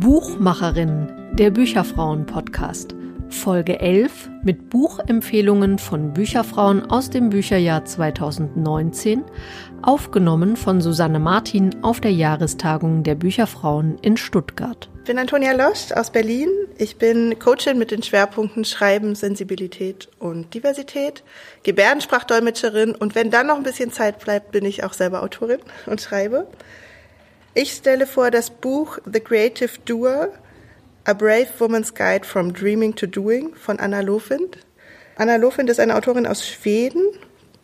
Buchmacherin, der Bücherfrauen-Podcast. Folge 11 mit Buchempfehlungen von Bücherfrauen aus dem Bücherjahr 2019, aufgenommen von Susanne Martin auf der Jahrestagung der Bücherfrauen in Stuttgart. Bin Antonia Losch aus Berlin. Ich bin Coachin mit den Schwerpunkten Schreiben, Sensibilität und Diversität, Gebärdensprachdolmetscherin und wenn dann noch ein bisschen Zeit bleibt, bin ich auch selber Autorin und schreibe. Ich stelle vor das Buch The Creative Doer A Brave Woman's Guide from Dreaming to Doing von Anna Lofind. Anna Lofind ist eine Autorin aus Schweden.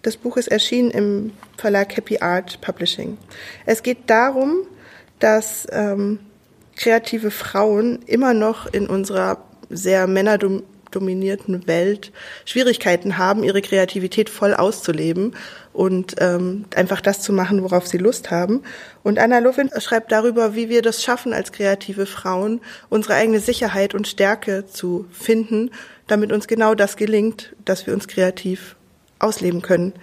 Das Buch ist erschienen im Verlag Happy Art Publishing. Es geht darum, dass ähm, kreative Frauen immer noch in unserer sehr männerdominierten Welt Schwierigkeiten haben, ihre Kreativität voll auszuleben und ähm, einfach das zu machen, worauf sie Lust haben. Und Anna Lovin schreibt darüber, wie wir das schaffen, als kreative Frauen unsere eigene Sicherheit und Stärke zu finden, damit uns genau das gelingt, dass wir uns kreativ ausleben können.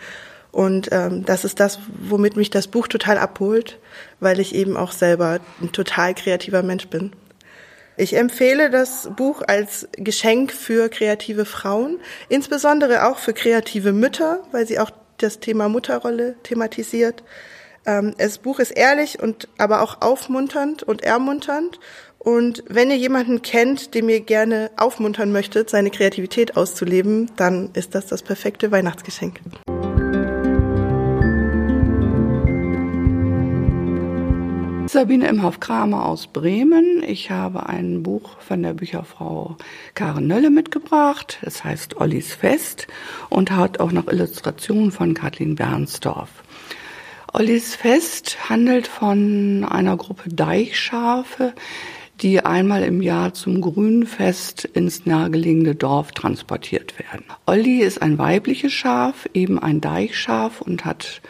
Und ähm, das ist das, womit mich das Buch total abholt, weil ich eben auch selber ein total kreativer Mensch bin. Ich empfehle das Buch als Geschenk für kreative Frauen, insbesondere auch für kreative Mütter, weil sie auch das Thema Mutterrolle thematisiert. Ähm, das Buch ist ehrlich und aber auch aufmunternd und ermunternd. Und wenn ihr jemanden kennt, den ihr gerne aufmuntern möchtet, seine Kreativität auszuleben, dann ist das das perfekte Weihnachtsgeschenk. Sabine Imhoff-Kramer aus Bremen. Ich habe ein Buch von der Bücherfrau Karen Nölle mitgebracht. Es heißt Ollis Fest und hat auch noch Illustrationen von Kathleen Bernsdorf. Ollis Fest handelt von einer Gruppe Deichschafe, die einmal im Jahr zum Grünfest ins nahegelegene Dorf transportiert werden. Olli ist ein weibliches Schaf, eben ein Deichschaf und hat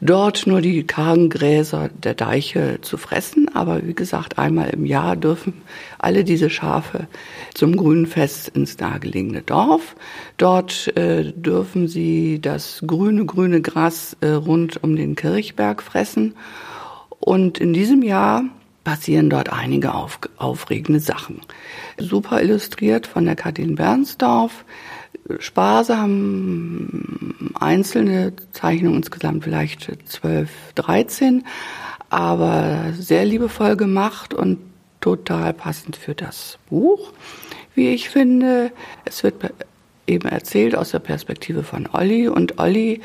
dort nur die kargen Gräser der Deiche zu fressen. Aber wie gesagt, einmal im Jahr dürfen alle diese Schafe zum Grünfest ins nahegelegene Dorf. Dort äh, dürfen sie das grüne, grüne Gras äh, rund um den Kirchberg fressen. Und in diesem Jahr passieren dort einige auf, aufregende Sachen. Super illustriert von der Kathleen Bernsdorf sparsam, einzelne Zeichnungen, insgesamt vielleicht 12, 13, aber sehr liebevoll gemacht und total passend für das Buch, wie ich finde. Es wird eben erzählt aus der Perspektive von Olli und Olli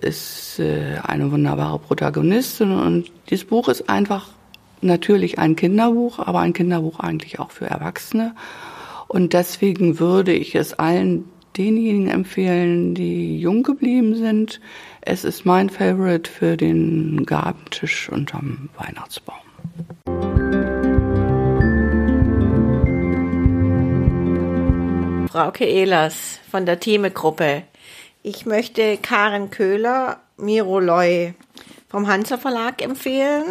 ist äh, eine wunderbare Protagonistin und dieses Buch ist einfach natürlich ein Kinderbuch, aber ein Kinderbuch eigentlich auch für Erwachsene. Und deswegen würde ich es allen denjenigen empfehlen, die jung geblieben sind. Es ist mein Favorite für den Gabentisch unterm Weihnachtsbaum. Frauke Ehlers von der Thieme-Gruppe. Ich möchte Karen Köhler, Miro Loy vom Hansa Verlag empfehlen.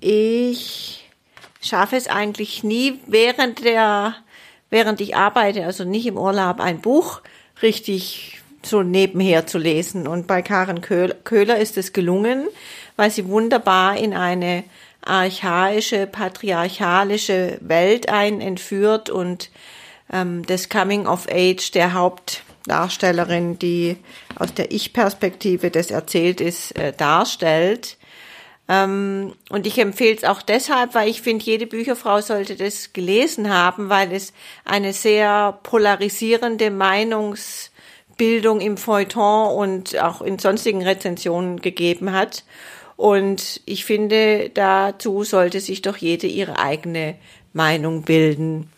Ich schaffe es eigentlich nie während der während ich arbeite, also nicht im Urlaub, ein Buch richtig so nebenher zu lesen. Und bei Karen Köhler ist es gelungen, weil sie wunderbar in eine archaische, patriarchalische Welt ein entführt und ähm, das Coming of Age der Hauptdarstellerin, die aus der Ich-Perspektive des erzählt ist, äh, darstellt. Ähm, und ich empfehle es auch deshalb, weil ich finde, jede Bücherfrau sollte das gelesen haben, weil es eine sehr polarisierende Meinungsbildung im Feuilleton und auch in sonstigen Rezensionen gegeben hat. Und ich finde, dazu sollte sich doch jede ihre eigene Meinung bilden.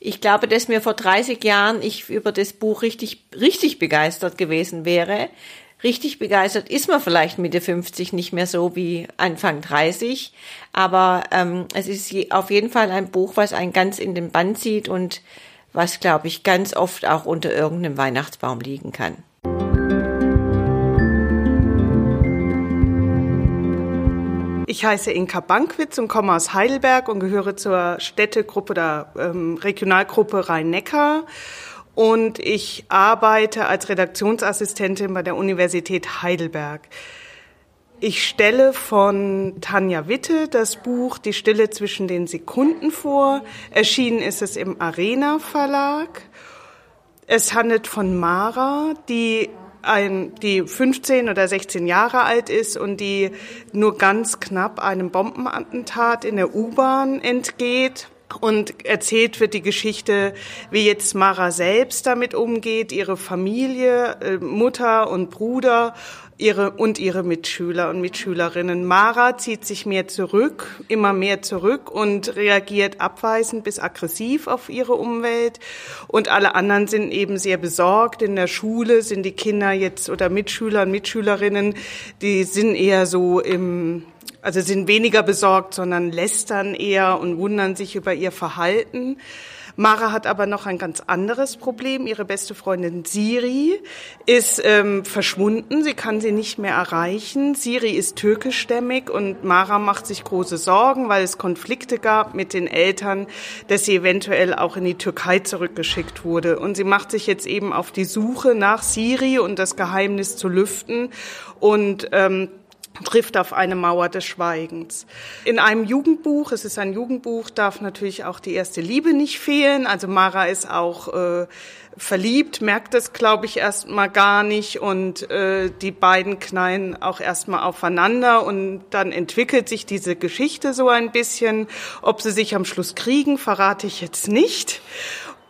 Ich glaube, dass mir vor 30 Jahren ich über das Buch richtig, richtig begeistert gewesen wäre, richtig begeistert ist man vielleicht Mitte 50 nicht mehr so wie Anfang 30, aber ähm, es ist auf jeden Fall ein Buch, was einen ganz in den Band zieht und was, glaube ich, ganz oft auch unter irgendeinem Weihnachtsbaum liegen kann. Ich heiße Inka Bankwitz und komme aus Heidelberg und gehöre zur Städtegruppe oder ähm, Regionalgruppe Rhein-Neckar. Und ich arbeite als Redaktionsassistentin bei der Universität Heidelberg. Ich stelle von Tanja Witte das Buch Die Stille zwischen den Sekunden vor. Erschienen ist es im Arena Verlag. Es handelt von Mara, die ein, die 15 oder 16 Jahre alt ist und die nur ganz knapp einem Bombenattentat in der U-Bahn entgeht. Und erzählt wird die Geschichte, wie jetzt Mara selbst damit umgeht, ihre Familie, äh, Mutter und Bruder ihre und ihre Mitschüler und Mitschülerinnen. Mara zieht sich mehr zurück, immer mehr zurück und reagiert abweisend bis aggressiv auf ihre Umwelt. Und alle anderen sind eben sehr besorgt. In der Schule sind die Kinder jetzt oder Mitschüler und Mitschülerinnen, die sind eher so im also sind weniger besorgt, sondern lästern eher und wundern sich über ihr Verhalten. Mara hat aber noch ein ganz anderes Problem. Ihre beste Freundin Siri ist ähm, verschwunden. Sie kann sie nicht mehr erreichen. Siri ist türkischstämmig und Mara macht sich große Sorgen, weil es Konflikte gab mit den Eltern, dass sie eventuell auch in die Türkei zurückgeschickt wurde. Und sie macht sich jetzt eben auf die Suche nach Siri und das Geheimnis zu lüften. Und ähm, trifft auf eine Mauer des Schweigens. In einem Jugendbuch, es ist ein Jugendbuch, darf natürlich auch die erste Liebe nicht fehlen. Also Mara ist auch äh, verliebt, merkt es, glaube ich, erstmal gar nicht und äh, die beiden knallen auch erstmal aufeinander und dann entwickelt sich diese Geschichte so ein bisschen. Ob sie sich am Schluss kriegen, verrate ich jetzt nicht.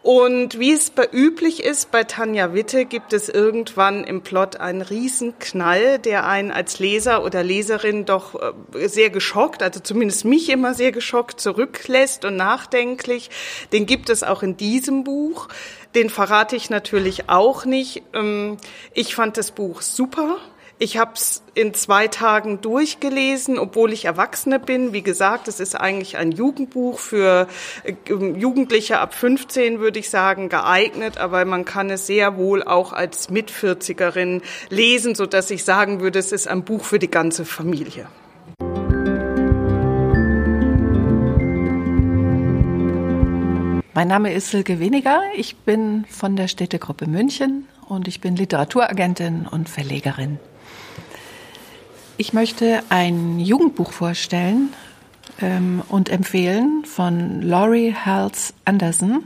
Und wie es bei üblich ist, bei Tanja Witte gibt es irgendwann im Plot einen Riesenknall, der einen als Leser oder Leserin doch äh, sehr geschockt, also zumindest mich immer sehr geschockt zurücklässt und nachdenklich. Den gibt es auch in diesem Buch. Den verrate ich natürlich auch nicht. Ähm, ich fand das Buch super. Ich habe es in zwei Tagen durchgelesen, obwohl ich Erwachsene bin. Wie gesagt, es ist eigentlich ein Jugendbuch für äh, Jugendliche ab 15, würde ich sagen, geeignet, aber man kann es sehr wohl auch als Mitvierzigerin lesen, so dass ich sagen würde, es ist ein Buch für die ganze Familie. Mein Name ist Silke Weniger. Ich bin von der Städtegruppe München und ich bin Literaturagentin und Verlegerin. Ich möchte ein Jugendbuch vorstellen ähm, und empfehlen von Laurie Hals Anderson.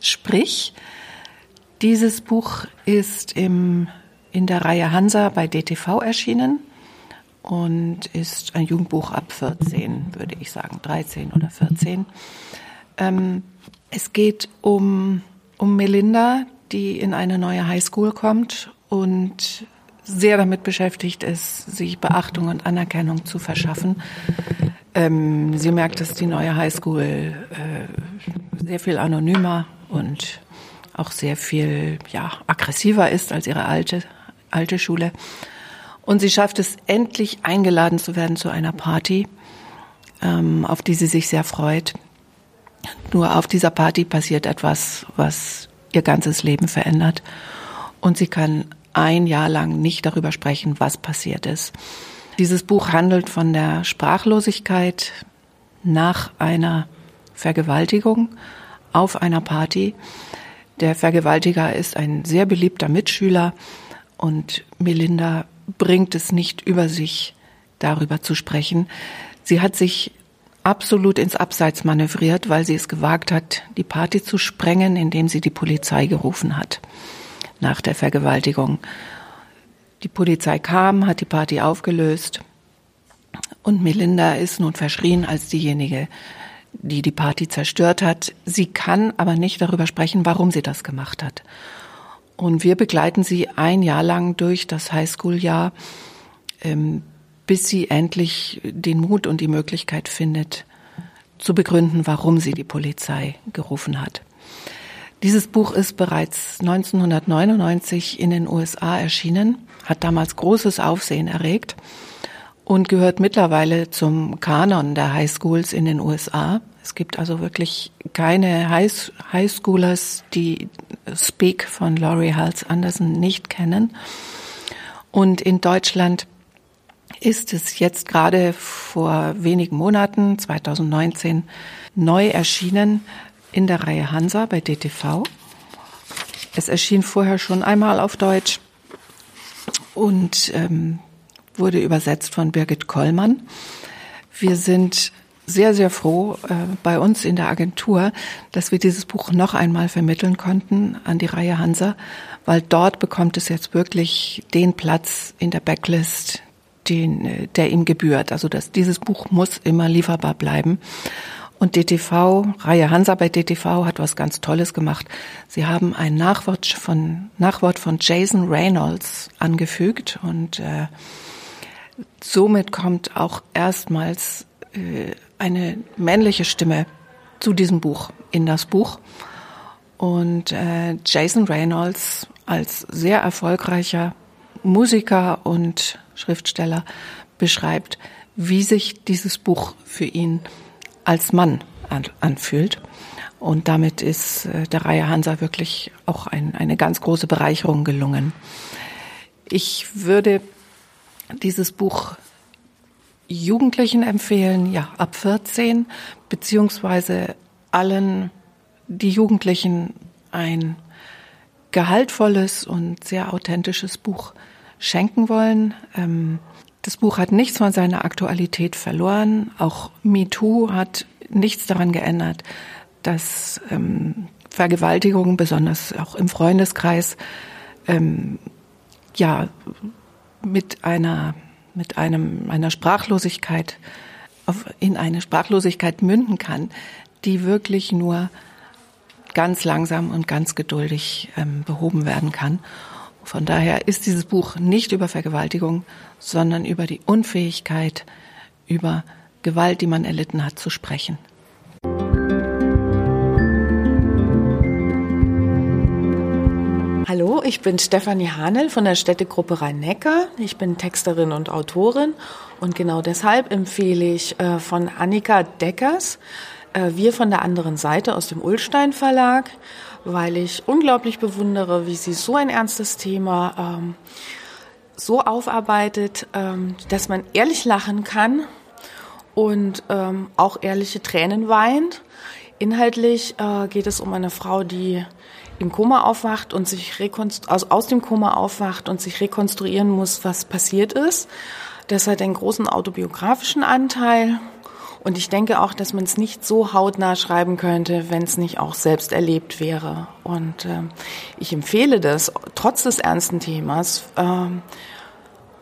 Sprich, dieses Buch ist im, in der Reihe Hansa bei DTV erschienen und ist ein Jugendbuch ab 14, würde ich sagen, 13 oder 14. Ähm, es geht um, um Melinda, die in eine neue Highschool kommt und sehr damit beschäftigt ist, sich Beachtung und Anerkennung zu verschaffen. Ähm, sie merkt, dass die neue Highschool äh, sehr viel anonymer und auch sehr viel ja, aggressiver ist als ihre alte, alte Schule. Und sie schafft es endlich eingeladen zu werden zu einer Party, ähm, auf die sie sich sehr freut. Nur auf dieser Party passiert etwas, was ihr ganzes Leben verändert. Und sie kann ein Jahr lang nicht darüber sprechen, was passiert ist. Dieses Buch handelt von der Sprachlosigkeit nach einer Vergewaltigung auf einer Party. Der Vergewaltiger ist ein sehr beliebter Mitschüler und Melinda bringt es nicht über sich, darüber zu sprechen. Sie hat sich absolut ins Abseits manövriert, weil sie es gewagt hat, die Party zu sprengen, indem sie die Polizei gerufen hat nach der Vergewaltigung. Die Polizei kam, hat die Party aufgelöst und Melinda ist nun verschrien als diejenige, die die Party zerstört hat. Sie kann aber nicht darüber sprechen, warum sie das gemacht hat. Und wir begleiten sie ein Jahr lang durch das Highschool-Jahr, ähm, bis sie endlich den Mut und die Möglichkeit findet, zu begründen, warum sie die Polizei gerufen hat. Dieses Buch ist bereits 1999 in den USA erschienen, hat damals großes Aufsehen erregt und gehört mittlerweile zum Kanon der Highschools in den USA. Es gibt also wirklich keine Highschoolers, die Speak von Laurie Hals Anderson nicht kennen. Und in Deutschland ist es jetzt gerade vor wenigen Monaten, 2019, neu erschienen in der Reihe Hansa bei DTV. Es erschien vorher schon einmal auf Deutsch und ähm, wurde übersetzt von Birgit Kollmann. Wir sind sehr, sehr froh äh, bei uns in der Agentur, dass wir dieses Buch noch einmal vermitteln konnten an die Reihe Hansa, weil dort bekommt es jetzt wirklich den Platz in der Backlist, den, äh, der ihm gebührt. Also dass dieses Buch muss immer lieferbar bleiben. Und DTV, Reihe Hansa bei DTV hat was ganz Tolles gemacht. Sie haben ein Nachwort von, Nachwort von Jason Reynolds angefügt und äh, somit kommt auch erstmals äh, eine männliche Stimme zu diesem Buch, in das Buch. Und äh, Jason Reynolds als sehr erfolgreicher Musiker und Schriftsteller beschreibt, wie sich dieses Buch für ihn als Mann an, anfühlt. Und damit ist äh, der Reihe Hansa wirklich auch ein, eine ganz große Bereicherung gelungen. Ich würde dieses Buch Jugendlichen empfehlen, ja, ab 14, beziehungsweise allen, die Jugendlichen ein gehaltvolles und sehr authentisches Buch schenken wollen. Ähm, das Buch hat nichts von seiner Aktualität verloren. Auch MeToo hat nichts daran geändert, dass ähm, Vergewaltigungen, besonders auch im Freundeskreis, ähm, ja, mit einer, mit einem, einer Sprachlosigkeit auf, in eine Sprachlosigkeit münden kann, die wirklich nur ganz langsam und ganz geduldig ähm, behoben werden kann. Von daher ist dieses Buch nicht über Vergewaltigung, sondern über die Unfähigkeit, über Gewalt, die man erlitten hat, zu sprechen. Hallo, ich bin Stefanie Hanel von der Städtegruppe Rhein-Neckar. Ich bin Texterin und Autorin und genau deshalb empfehle ich äh, von Annika Deckers äh, Wir von der anderen Seite aus dem Ullstein Verlag, weil ich unglaublich bewundere, wie sie so ein ernstes Thema ähm, so aufarbeitet, ähm, dass man ehrlich lachen kann und ähm, auch ehrliche Tränen weint. Inhaltlich äh, geht es um eine Frau, die im Koma aufwacht und sich rekonstru aus, aus dem Koma aufwacht und sich rekonstruieren muss, was passiert ist. Das hat einen großen autobiografischen Anteil. Und ich denke auch, dass man es nicht so hautnah schreiben könnte, wenn es nicht auch selbst erlebt wäre. Und äh, ich empfehle das, trotz des ernsten Themas. Ähm,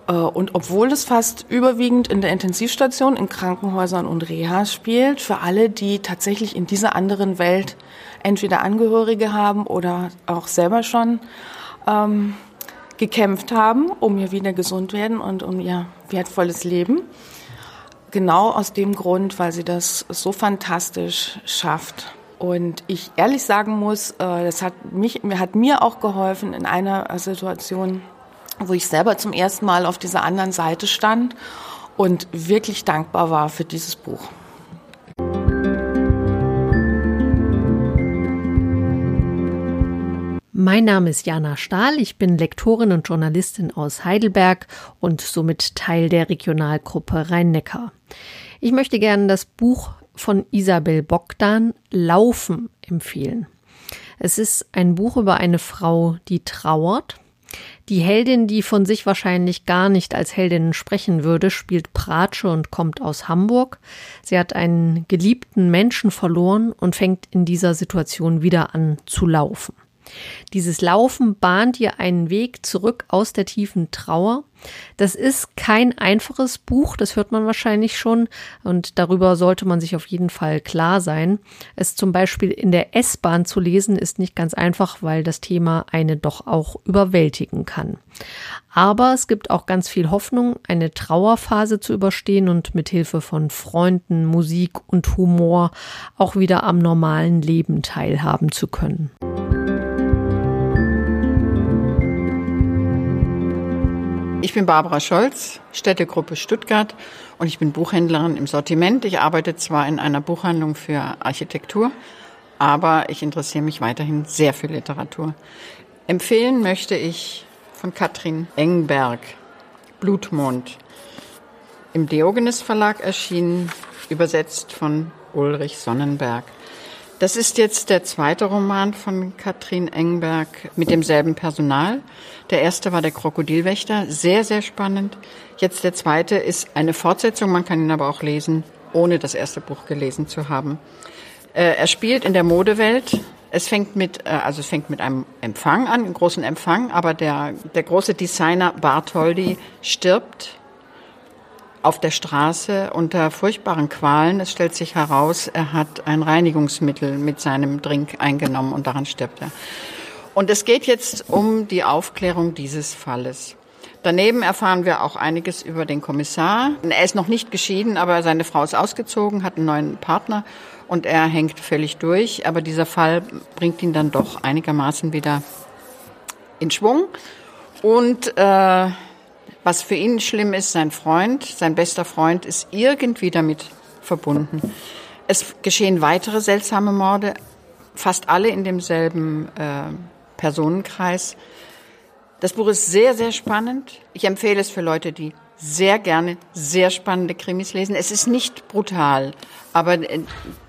äh, und obwohl es fast überwiegend in der Intensivstation, in Krankenhäusern und Reha spielt, für alle, die tatsächlich in dieser anderen Welt entweder Angehörige haben oder auch selber schon ähm, gekämpft haben, um ihr wieder gesund werden und um ihr wertvolles Leben. Genau aus dem Grund, weil sie das so fantastisch schafft. Und ich ehrlich sagen muss, äh, das hat mich, hat mir auch geholfen in einer Situation, wo ich selber zum ersten Mal auf dieser anderen Seite stand und wirklich dankbar war für dieses Buch. Mein Name ist Jana Stahl, ich bin Lektorin und Journalistin aus Heidelberg und somit Teil der Regionalgruppe Rhein-Neckar. Ich möchte gerne das Buch von Isabel Bogdan Laufen empfehlen. Es ist ein Buch über eine Frau, die trauert. Die Heldin, die von sich wahrscheinlich gar nicht als Heldin sprechen würde, spielt Pratsche und kommt aus Hamburg. Sie hat einen geliebten Menschen verloren und fängt in dieser Situation wieder an zu laufen. Dieses Laufen bahnt ihr einen Weg zurück aus der tiefen Trauer. Das ist kein einfaches Buch, das hört man wahrscheinlich schon, und darüber sollte man sich auf jeden Fall klar sein. Es zum Beispiel in der S-Bahn zu lesen, ist nicht ganz einfach, weil das Thema eine doch auch überwältigen kann. Aber es gibt auch ganz viel Hoffnung, eine Trauerphase zu überstehen und mit Hilfe von Freunden, Musik und Humor auch wieder am normalen Leben teilhaben zu können. Ich bin Barbara Scholz, Städtegruppe Stuttgart und ich bin Buchhändlerin im Sortiment. Ich arbeite zwar in einer Buchhandlung für Architektur, aber ich interessiere mich weiterhin sehr für Literatur. Empfehlen möchte ich von Katrin Engberg, Blutmond. im Diogenes Verlag erschienen, übersetzt von Ulrich Sonnenberg. Das ist jetzt der zweite Roman von Katrin Engberg mit demselben Personal. Der erste war der Krokodilwächter, sehr, sehr spannend. Jetzt der zweite ist eine Fortsetzung, man kann ihn aber auch lesen, ohne das erste Buch gelesen zu haben. Äh, er spielt in der Modewelt. Es fängt mit, äh, also es fängt mit einem Empfang an, einem großen Empfang, aber der, der große Designer Bartholdy stirbt auf der Straße unter furchtbaren Qualen. Es stellt sich heraus, er hat ein Reinigungsmittel mit seinem Drink eingenommen und daran stirbt er. Und es geht jetzt um die Aufklärung dieses Falles. Daneben erfahren wir auch einiges über den Kommissar. Er ist noch nicht geschieden, aber seine Frau ist ausgezogen, hat einen neuen Partner und er hängt völlig durch. Aber dieser Fall bringt ihn dann doch einigermaßen wieder in Schwung. Und äh, was für ihn schlimm ist, sein Freund, sein bester Freund ist irgendwie damit verbunden. Es geschehen weitere seltsame Morde, fast alle in demselben äh, Personenkreis. Das Buch ist sehr, sehr spannend. Ich empfehle es für Leute, die sehr gerne sehr spannende Krimis lesen. Es ist nicht brutal, aber äh,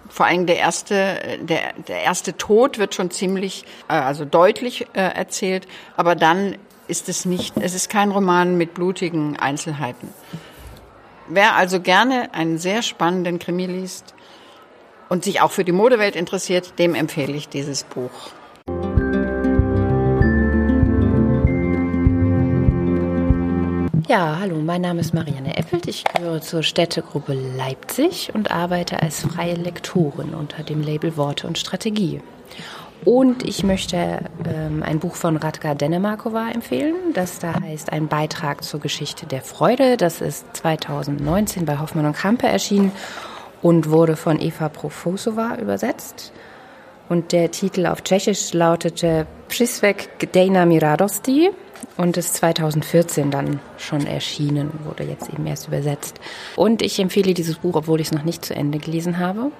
vor allem der erste, der, der erste Tod wird schon ziemlich, äh, also deutlich äh, erzählt, aber dann ist es nicht, es ist kein Roman mit blutigen Einzelheiten. Wer also gerne einen sehr spannenden Krimi liest und sich auch für die Modewelt interessiert, dem empfehle ich dieses Buch. Ja, hallo, mein Name ist Marianne Eppelt. Ich gehöre zur Städtegruppe Leipzig und arbeite als freie Lektorin unter dem Label Worte und Strategie. Und ich möchte ähm, ein Buch von Radka Denemarkova empfehlen, das da heißt Ein Beitrag zur Geschichte der Freude. Das ist 2019 bei Hoffmann und Kampe erschienen und wurde von Eva Profosova übersetzt. Und der Titel auf Tschechisch lautete Přisvek Dejna Miradosti und ist 2014 dann schon erschienen, wurde jetzt eben erst übersetzt. Und ich empfehle dieses Buch, obwohl ich es noch nicht zu Ende gelesen habe.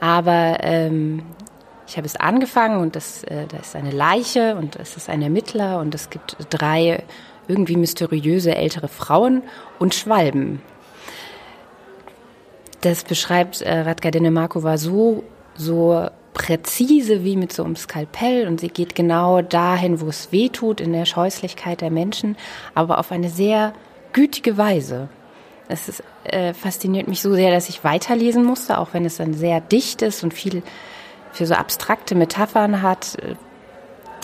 Aber ähm, ich habe es angefangen und das, äh, da ist eine Leiche und es ist ein Ermittler und es gibt drei irgendwie mysteriöse ältere Frauen und Schwalben. Das beschreibt äh, Radka Denemarkova so, so präzise wie mit so einem Skalpell und sie geht genau dahin, wo es weh tut, in der Scheußlichkeit der Menschen, aber auf eine sehr gütige Weise. Es ist, äh, fasziniert mich so sehr, dass ich weiterlesen musste, auch wenn es dann sehr dicht ist und viel für so abstrakte Metaphern hat,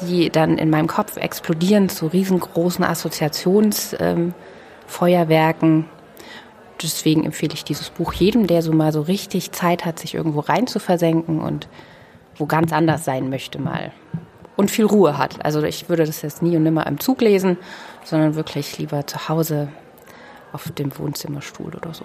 die dann in meinem Kopf explodieren zu riesengroßen Assoziationsfeuerwerken. Deswegen empfehle ich dieses Buch jedem, der so mal so richtig Zeit hat, sich irgendwo rein zu versenken und wo ganz anders sein möchte mal. Und viel Ruhe hat. Also ich würde das jetzt nie und nimmer im Zug lesen, sondern wirklich lieber zu Hause auf dem Wohnzimmerstuhl oder so.